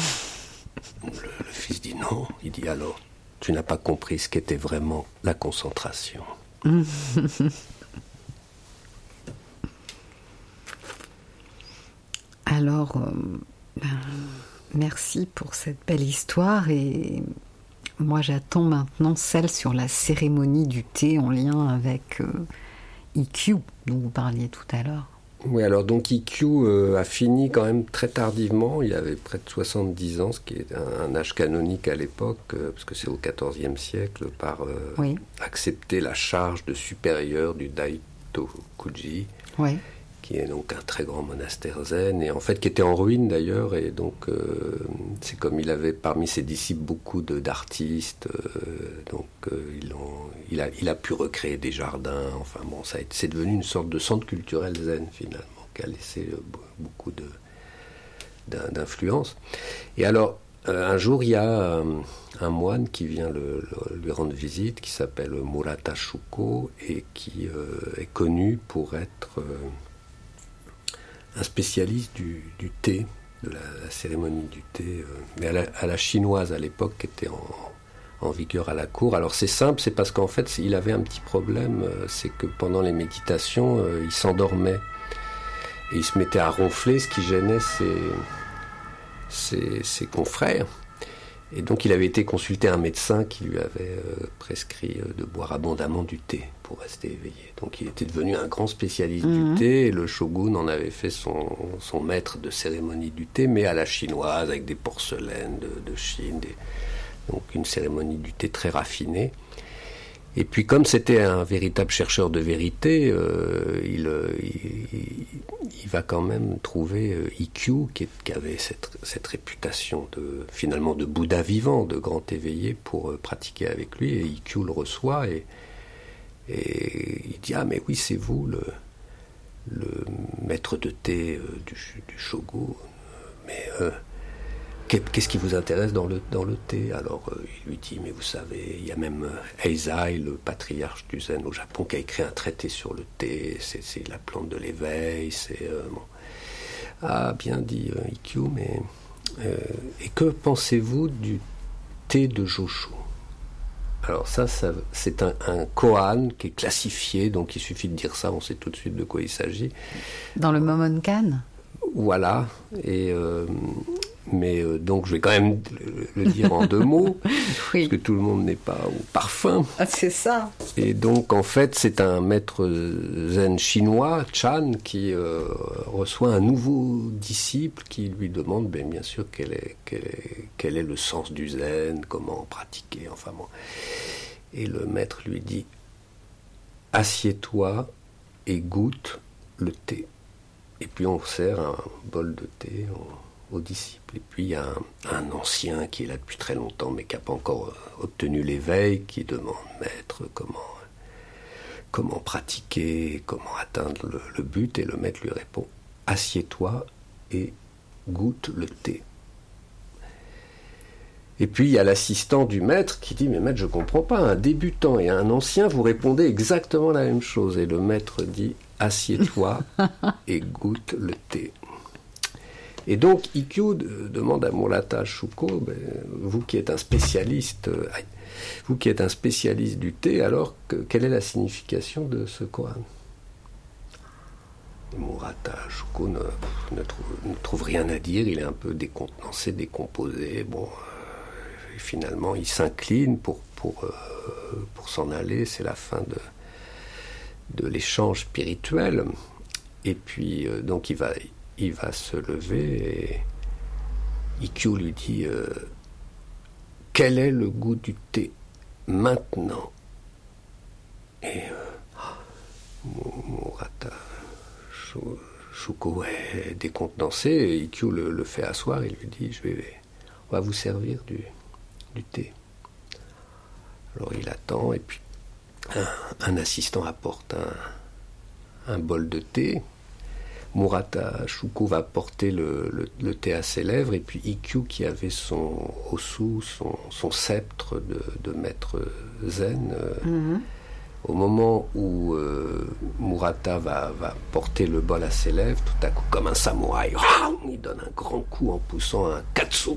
Le, le fils dit non, il dit alors, tu n'as pas compris ce qu'était vraiment la concentration. Alors, euh, ben, merci pour cette belle histoire et moi j'attends maintenant celle sur la cérémonie du thé en lien avec euh, IQ dont vous parliez tout à l'heure. Oui, alors donc IQ euh, a fini quand même très tardivement, il avait près de 70 ans, ce qui est un, âge canonique à l'époque, parce que c'est au XIVe siècle, par accepter la charge de supérieur du Daitokuji. Oui qui est donc un très grand monastère zen, et en fait qui était en ruine d'ailleurs, et donc euh, c'est comme il avait parmi ses disciples beaucoup d'artistes, euh, donc euh, il, a, il a pu recréer des jardins, enfin bon, c'est devenu une sorte de centre culturel zen finalement, qui a laissé beaucoup d'influence. Et alors, un jour, il y a un moine qui vient le, lui rendre visite, qui s'appelle Murata Shuko, et qui est connu pour être un spécialiste du, thé, de la, cérémonie du thé, euh, mais à la, chinoise à l'époque, qui était en, vigueur à la cour. Alors c'est simple, c'est parce qu'en fait, il avait un petit problème, euh, c'est que pendant les méditations, euh, il s'endormait. Et il se mettait à ronfler, ce qui gênait ses confrères. Et donc il avait été consulter un médecin qui lui avait prescrit de boire abondamment du thé pour rester éveillé. Donc il était devenu un grand spécialiste du mhm. thé et le shogun en avait fait son, son, maître de cérémonie du thé, mais à la chinoise avec des porcelaines de, Chine, donc une cérémonie du thé très raffinée. Et puis comme c'était un véritable chercheur de vérité, euh, il, il, va quand même trouver euh, IQ qui, qui avait cette, cette, réputation de finalement de Bouddha vivant, de grand éveillé pour euh, pratiquer avec lui. Et IQ le reçoit et, et il dit ah mais oui c'est vous le, maître de thé du, du shogun, mais Qu'est-ce qui vous intéresse dans le, thé? Alors euh, il lui dit, mais vous savez, il y a même euh, Eisai, le patriarche du Zen au Japon, qui a écrit un traité sur le thé, c'est la plante de l'éveil, c'est... Euh, Ah, bien dit Ikkyu, mais... et que pensez-vous du thé de Joshu? Alors ça, ça c'est un, un, koan qui est classifié, donc il suffit de dire ça, on sait tout de suite de quoi il s'agit. Dans le Momonkan Voilà, et mais euh, donc je vais quand même le, dire en deux mots, parce que tout le monde n'est pas au parfum. Ah, c'est ça. Et donc en fait c'est un maître zen chinois, Chan, qui euh, reçoit un nouveau disciple qui lui demande ben, bien sûr quel est, quel, est, quel est le sens du zen, comment pratiquer, enfin bon. Et le maître lui dit, assieds-toi et goûte le thé. Et puis on sert un bol de thé aux disciples. Et puis il y a un, ancien qui est là depuis très longtemps, mais qui n'a pas encore euh, obtenu l'éveil, qui demande Maître, comment, comment pratiquer, comment atteindre le, but Et le maître lui répond Assieds-toi et goûte le thé. Et puis il y a l'assistant du maître qui dit Mais maître, je comprends pas, un débutant et un ancien, vous répondez exactement la même chose. Et le maître dit Assieds-toi et goûte le thé. Et donc, Ikkyu demande à Murata Shuko, ben, vous qui êtes un spécialiste, euh, vous qui êtes un spécialiste du thé, alors quelle est la signification de ce koan? Murata Shuko ne, trouve, rien à dire, il est un peu décontenancé, décomposé. Bon, euh, finalement, il s'incline pour, pour, euh, pour s'en aller, c'est la fin de, de l'échange spirituel. Et puis, donc, il va, il va se lever et Ikkyu lui dit euh, Quel est le goût du thé maintenant? Et euh, Murata Shuko est décontenancé et Ikkyu le, fait asseoir et lui dit Je vais, on va vous servir du, du thé. Alors il attend et puis un, assistant apporte un bol de thé Murata Shuko va porter le, thé à ses lèvres, et puis Ikkyu, qui avait son osu, son, sceptre de, maître zen, euh, mhm. au moment où euh, Murata va, porter le bol à ses lèvres, tout à coup, comme un samouraï, il donne un grand coup en poussant un katsu,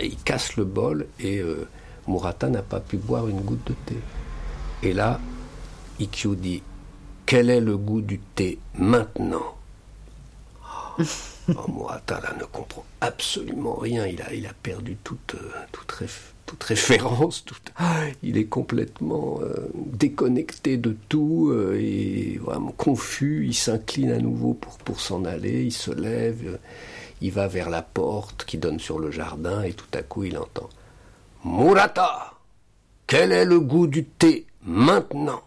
et il casse le bol, et euh, Murata n'a pas pu boire une goutte de thé. Et là, Ikkyu dit Quel est le goût du thé maintenant? oh, Murata ne comprend absolument rien. Il a, perdu toute, euh, référence. il est complètement euh, déconnecté de tout euh, et vraiment confus. Il s'incline à nouveau pour, pour s'en aller. Il se lève. il va vers la porte qui donne sur le jardin et tout à coup il entend Murata Quel est le goût du thé maintenant?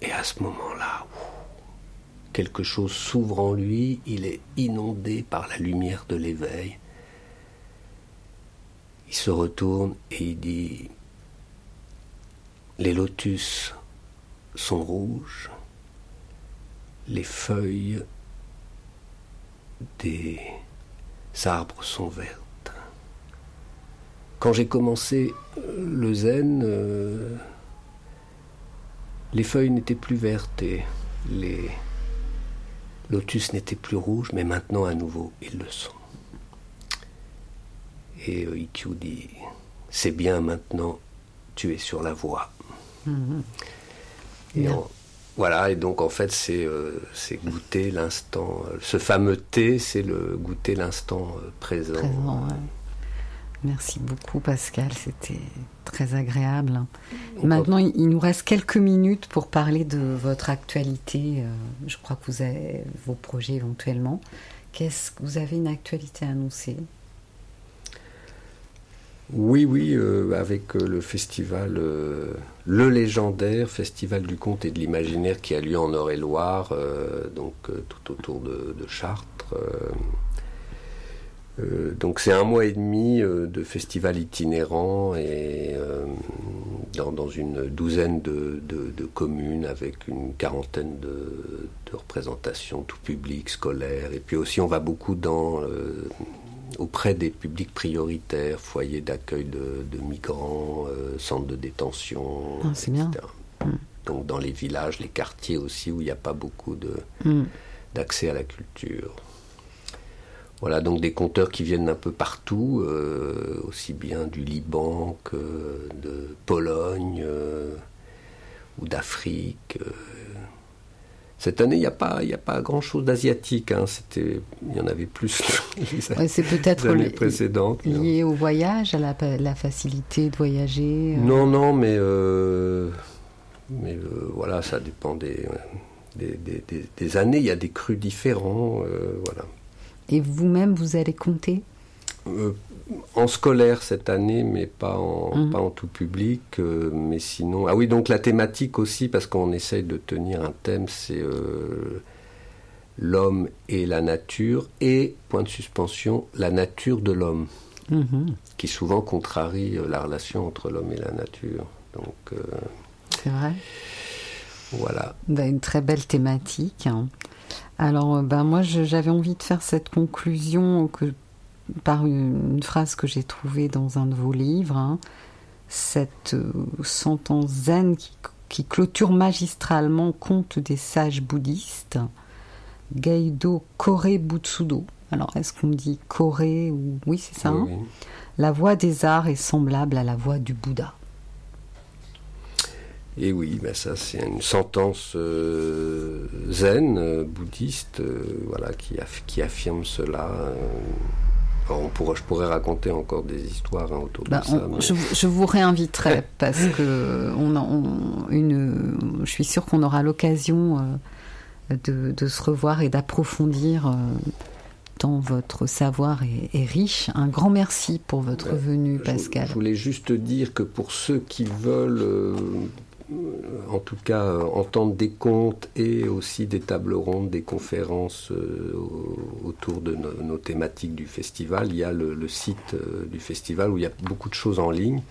Et à ce moment-là, quelque chose s'ouvre en lui, il est inondé par la lumière de l'éveil. Il se retourne et il dit Les lotus sont rouges, les feuilles des arbres sont vertes. Quand j'ai commencé le zen, euh, les feuilles n'étaient plus vertes et les Lotus n'était plus rouge, mais maintenant à nouveau, ils le sont. Et euh, Ikkyu dit C'est bien maintenant, tu es sur la voie. Mhm. Et voilà, et donc en fait, c'est euh, goûter l'instant. Euh, ce fameux thé, c'est le goûter l'instant présent. présent Merci beaucoup Pascal, c'était très agréable. Maintenant, il nous reste quelques minutes pour parler de votre actualité. Euh, je crois que vous avez vos projets éventuellement. Qu'est-ce que vous avez une actualité à annoncer? Oui, oui, euh, avec euh, le festival, le légendaire Festival du conte et de l'imaginaire qui a lieu en Eure-et-Loire, donc tout autour de Chartres euh, donc c'est un mois et demi euh, de festival itinérant et euh, dans, une douzaine de, communes avec une quarantaine de, représentations, tout public, scolaire. Et puis aussi on va beaucoup dans auprès des publics prioritaires, foyers d'accueil de, migrants, centres de détention, ah, etc. Mm. Donc dans les villages, les quartiers aussi où il n'y a pas beaucoup mm. d'accès à la culture. Voilà, donc des conteurs qui viennent un peu partout, euh, aussi bien du Liban que de Pologne euh, ou d'Afrique. Euh. Cette année, il n'y a pas, a pas grand-chose d'asiatique. Hein. C'était, il y en avait plus les, c'est peut-être. Lié au voyage, à la, facilité de voyager. Non, non, mais mais voilà, ça dépend des des, années. Il y a des crus différents, voilà. Et vous-même, vous allez compter euh, en scolaire cette année, mais pas en, mhm. pas en tout public. Euh, mais sinon. Ah oui, donc la thématique aussi, parce qu'on essaye de tenir un thème, c'est euh, l'homme et la nature, et, point de suspension, la nature de l'homme, mhm. qui souvent contrarie la relation entre l'homme et la nature. Donc. c'est vrai. Voilà. Ben, une très belle thématique. Hein. Alors, euh, ben moi, j'avais envie de faire cette conclusion que, par une, phrase que j'ai trouvée dans un de vos livres, hein. cette euh, sentence zen qui, clôture magistralement compte des sages bouddhistes. Gaido Kore Butsudo. Alors, est-ce qu'on dit Kore ou. Oui, c'est ça. hein? Oui, la voix des arts est semblable à la voix du Bouddha. Et oui, ben ça c'est une sentence euh, zen, euh, bouddhiste, euh, voilà, qui, aff- qui affirme cela. Alors, on pourrait, je pourrais raconter encore des histoires hein, autour Bah, de ça. on- mais- je, je vous réinviterai parce que on, a- on- une, je suis sûre qu'on aura l'occasion de, de se revoir et d'approfondir tant votre savoir est, est riche. Un grand merci pour votre Ouais. venue, Pascal. Je voulais juste dire que pour ceux qui veulent, en tout cas, euh, entendre des contes et aussi des tables rondes, des conférences euh, au- autour de nos, thématiques du festival, il y a le, site euh, du festival où il y a beaucoup de choses en ligne,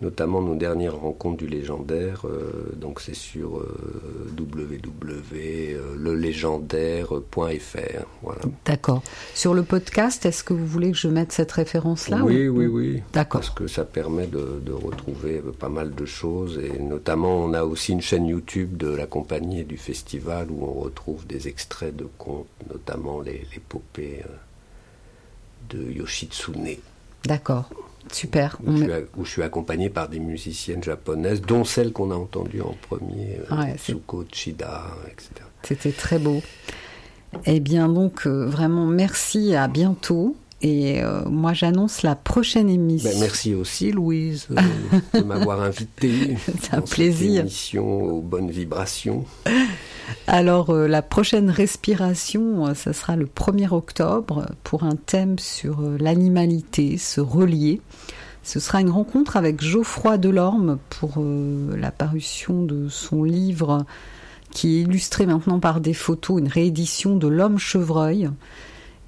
notamment nos dernières rencontres du légendaire. euh, donc c'est sur euh, www.lelégendaire.fr. Voilà. D'accord. Sur le podcast, est-ce que vous voulez que je mette cette référence-là oui, ou- oui, oui. D'accord. Parce que ça permet de, de retrouver euh, pas mal de choses. Et notamment, on a aussi une chaîne YouTube de la compagnie et du festival où on retrouve des extraits de contes, notamment les- l'épopée euh, de Yoshitsune, D'accord. Super. où, On je suis où je suis accompagné par des musiciennes japonaises, dont celle qu'on a entendue en premier, euh, Ouais, Tsuko Chida, etc. C'était très beau. Eh bien, donc, euh, vraiment, merci, à bientôt. Et euh, moi, j'annonce la prochaine émission. Ben, merci aussi, Louise, euh, de m'avoir invité. C'est un dans cette plaisir. émission aux bonnes vibrations. Alors, euh, la prochaine respiration, euh, ça sera le 1er octobre pour un thème sur euh, l'animalité, se relier. Ce sera une rencontre avec Geoffroy Delorme pour euh, la parution de son livre qui est illustré maintenant par des photos, une réédition de L'homme chevreuil.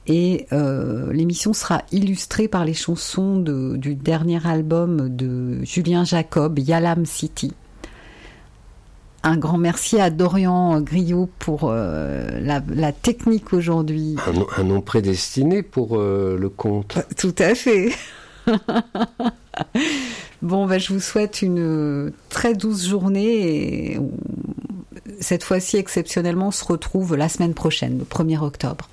Et euh, l'émission sera illustrée par les chansons de- du dernier album de Julien Jacob, Yalam City. Un grand merci à Dorian Griot pour euh, la, la technique aujourd'hui. Un, nom- un nom prédestiné pour euh, le conte. Tout à fait. bon, ben, je vous souhaite une très douce journée et cette fois-ci, exceptionnellement, on se retrouve la semaine prochaine, le 1er octobre.